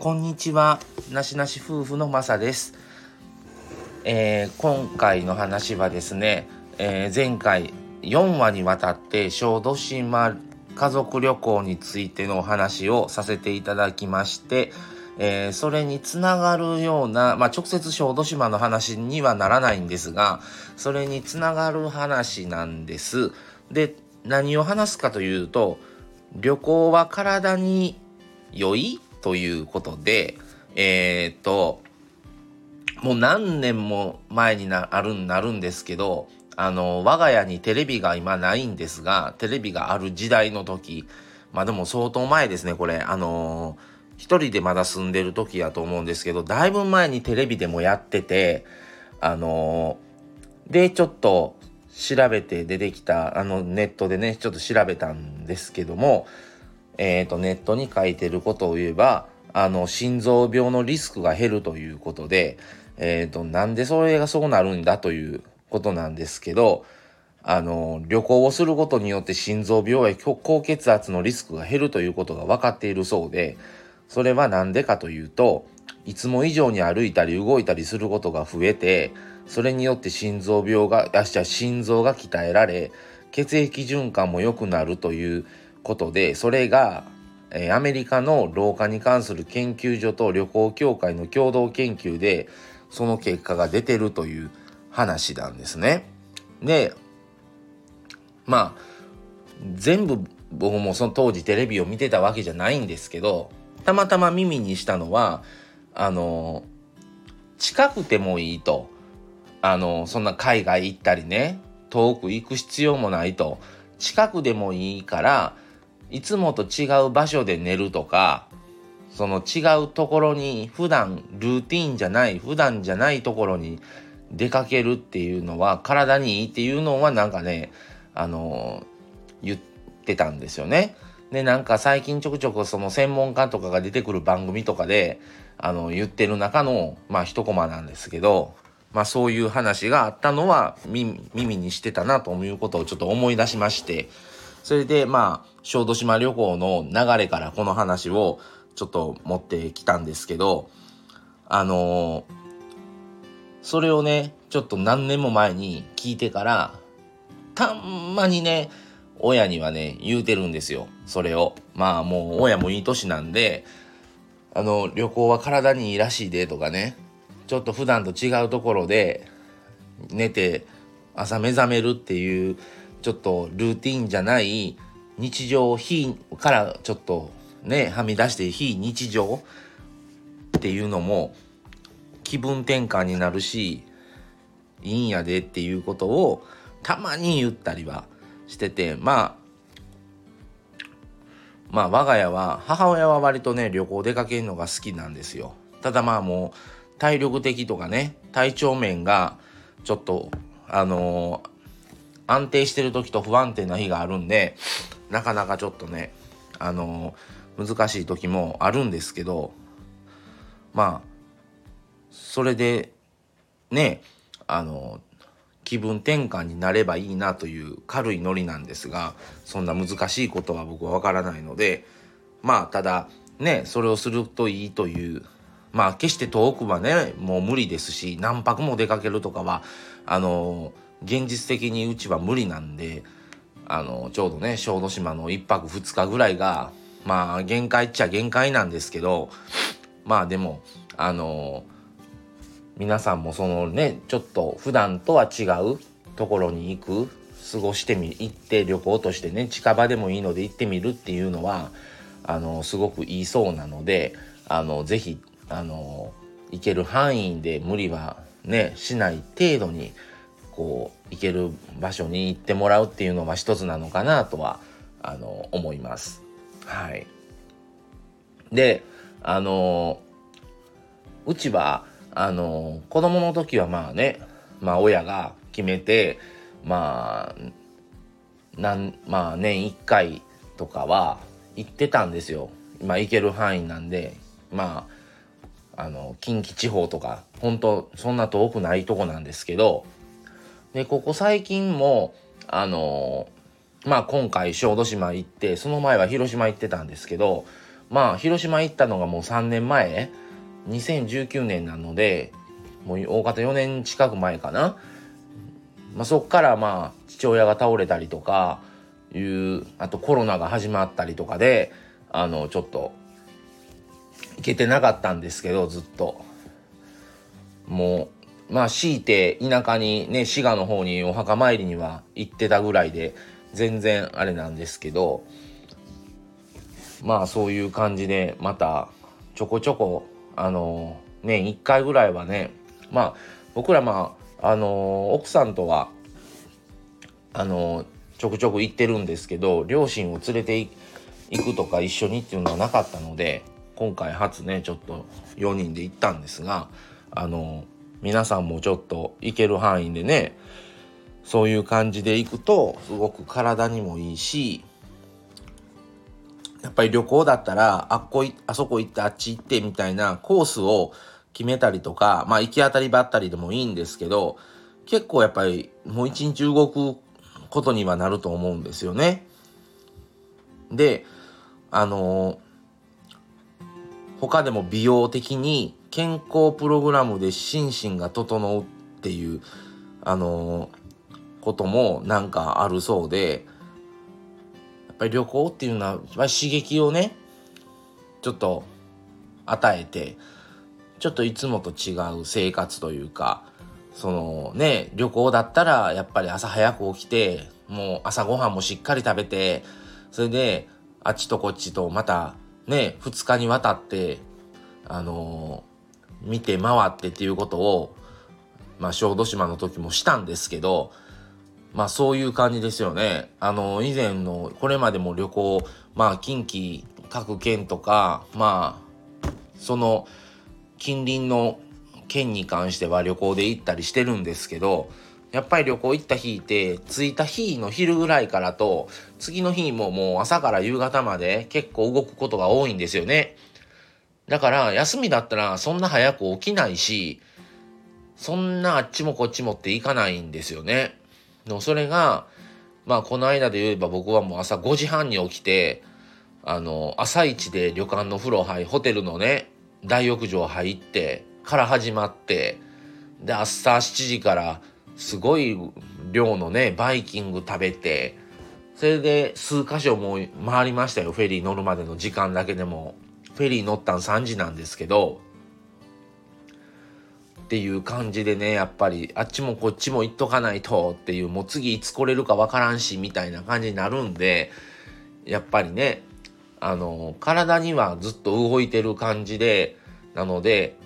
こんにちはなしなし夫婦のまさです、えー今回の話はですね、えー前回4話にわたって小豆島家族旅行についてのお話をさせていただきまして、えーそれにつながるような、まあ、直接小豆島の話にはならないんですがそれにつながる話なんです。で何を話すかというと旅行は体に良いということでえーっともう何年も前になるなるんですけどあの我が家にテレビが今ないんですがテレビがある時代の時まあでも相当前ですねこれ。あの一人でまだ住んでる時やと思うんですけどだいぶ前にテレビでもやっててあのでちょっと調べて出てきたあのネットでねちょっと調べたんですけどもえー、とネットに書いてることを言えばあの心臓病のリスクが減るということで、えー、となんでそれがそうなるんだということなんですけどあの旅行をすることによって心臓病や高血圧のリスクが減るということが分かっているそうでそれは何でかというといつも以上に歩いたり動いたりすることが増えてそれによって心臓病があじゃ心臓が鍛えられ血液循環も良くなるということでそれが、アメリカの老化に関する研究所と旅行協会の共同研究でその結果が出てるという話なんですね。でまあ全部僕もその当時テレビを見てたわけじゃないんですけどたまたま耳にしたのはあの近くてもいいとあのそんな海外行ったりね遠く行く必要もないと近くでもいいからいつもと違う場所で寝るとかその違うところに普段ルーティンじゃない普段じゃないところに出かけるっていうのは体にいいっていうのはなんかねあの言ってたんですよね。でなんか最近ちょくちょくその専門家とかが出てくる番組とかであの言ってる中のまあ一コマなんですけどまあそういう話があったのは耳耳にしてたなということをちょっと思い出しましてそれでまあ小豆島旅行の流れからこの話をちょっと持ってきたんですけどあのそれをねちょっと何年も前に聞いてからたんまにね親にはね言うてるんですよ。それを。まあもう親もいい年なんであの旅行は体にいいらしいでとかね。ちょっと普段と違うところで寝て朝目覚めるっていうちょっとルーティンじゃない日常非からちょっとねはみ出して非日常っていうのも気分転換になるしいいんやでっていうことをたまに言ったりはしててまあまあ我が家は母親は割とね旅行出かけるのが好きなんですよ。ただまあもう体力的とかね体調面がちょっとあの安定してる時と不安定な日があるんでなかなかちょっとねあの難しい時もあるんですけどまあそれでねあの気分転換になればいいなという軽いノリなんですがそんな難しいことは僕は分からないのでまあただねそれをするといいというまあ決して遠くはねもう無理ですし何泊も出かけるとかはあの現実的にうちは無理なんであのちょうどね小豆島の1泊2日ぐらいがまあ限界っちゃ限界なんですけどまあでもあの皆さんもそのねちょっと普段とは違うところに行く過ごしてみ行って旅行としてね近場でもいいので行ってみるっていうのはあのすごくいいそうなのであのぜひあの行ける範囲で無理はねしない程度にこう行ける場所に行ってもらうっていうのは一つなのかなとはあの思います。はい、であのうちはあの子供の時はまあねまあ親が決めてまあなんまあ年1回とかは行ってたんですよ。まあ行ける範囲なんでまああの近畿地方とか本当そんな遠くないとこなんですけどでここ最近もあのまあ今回小豆島行ってその前は広島行ってたんですけどまあ広島行ったのがもう3年前2019年なのでもう大方4年近く前かな、まあ、そっからまあ父親が倒れたりとかいうあとコロナが始まったりとかであのちょっと行けてなかったんですけどずっと。もうまあ強いて田舎にね滋賀の方にお墓参りには行ってたぐらいで全然あれなんですけどまあそういう感じでまたちょこちょこあの年1回ぐらいはねまあ僕らまああの奥さんとはあのちょくちょく行ってるんですけど両親を連れて行くとか一緒にっていうのはなかったので今回初ねちょっと4人で行ったんですがあの皆さんもちょっと行ける範囲でねそういう感じで行くとすごく体にもいいしやっぱり旅行だったらあっこいあそこ行ってあっち行ってみたいなコースを決めたりとかまあ行き当たりばったりでもいいんですけど結構やっぱりもう一日動くことにはなると思うんですよね。であの他でも美容的に健康プログラムで心身が整うっていうあのこともなんかあるそうでやっぱり旅行っていうのは刺激をねちょっと与えてちょっといつもと違う生活というかそのね旅行だったらやっぱり朝早く起きてもう朝ごはんもしっかり食べてそれであっちとこっちとまたね2日にわたってあのー、見て回ってっていうことをまあ小豆島の時もしたんですけどまあそういう感じですよね。あの以前のこれまでも旅行まあ近畿各県とかまあその近隣の県に関しては旅行で行ったりしてるんですけどやっぱり旅行行った日って着いた日の昼ぐらいからと次の日ももう朝から夕方まで結構動くことが多いんですよね。だから休みだったらそんな早く起きないしそんなあっちもこっちもって行かないんですよね。のそれがまあこの間で言えば僕はもう朝5時半に起きてあの朝一で旅館の風呂入ホテルのね大浴場入ってから始まってで朝7時からすごい量のねバイキング食べてそれで数箇所も回りましたよフェリー乗るまでの時間だけでもフェリー乗ったん3時なんですけどっていう感じでねやっぱりあっちもこっちも行っとかないとっていうもう次いつ来れるかわからんしみたいな感じになるんでやっぱりねあの体にはずっと動いてる感じでなので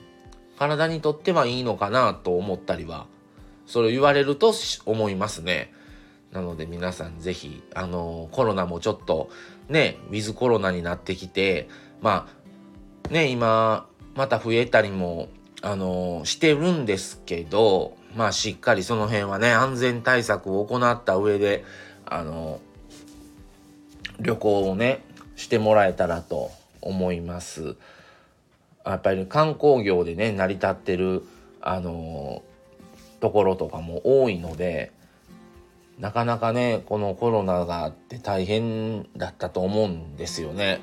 体にとってはいいのかなと思ったりはそれを言われると思いますね。なので皆さんぜひあのコロナもちょっとねウィズコロナになってきてまあね今また増えたりもあのしてるんですけどまあしっかりその辺はね安全対策を行った上であの旅行をねしてもらえたらと思います。やっぱり観光業でね成り立ってるあのところとかも多いのでなかなかねこのコロナがあって大変だったと思うんですよね。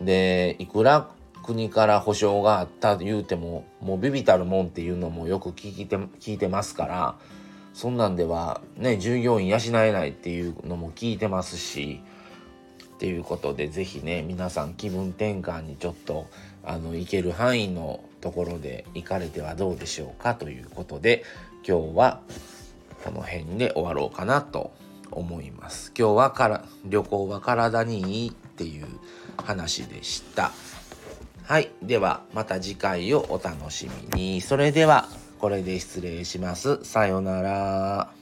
でいくら国から保証があった言うてももうビビたるもんっていうのもよく聞いて聞いてますからそんなんではね従業員養えないっていうのも聞いてますしっていうことで是非ね皆さん気分転換にちょっとあの行ける範囲のところで行かれてはどうでしょうかということで今日はこの辺で終わろうかなと思います。今日はから旅行は体にいいっていう話でした。はい。ではまた次回をお楽しみに。それではこれで失礼します。さようなら。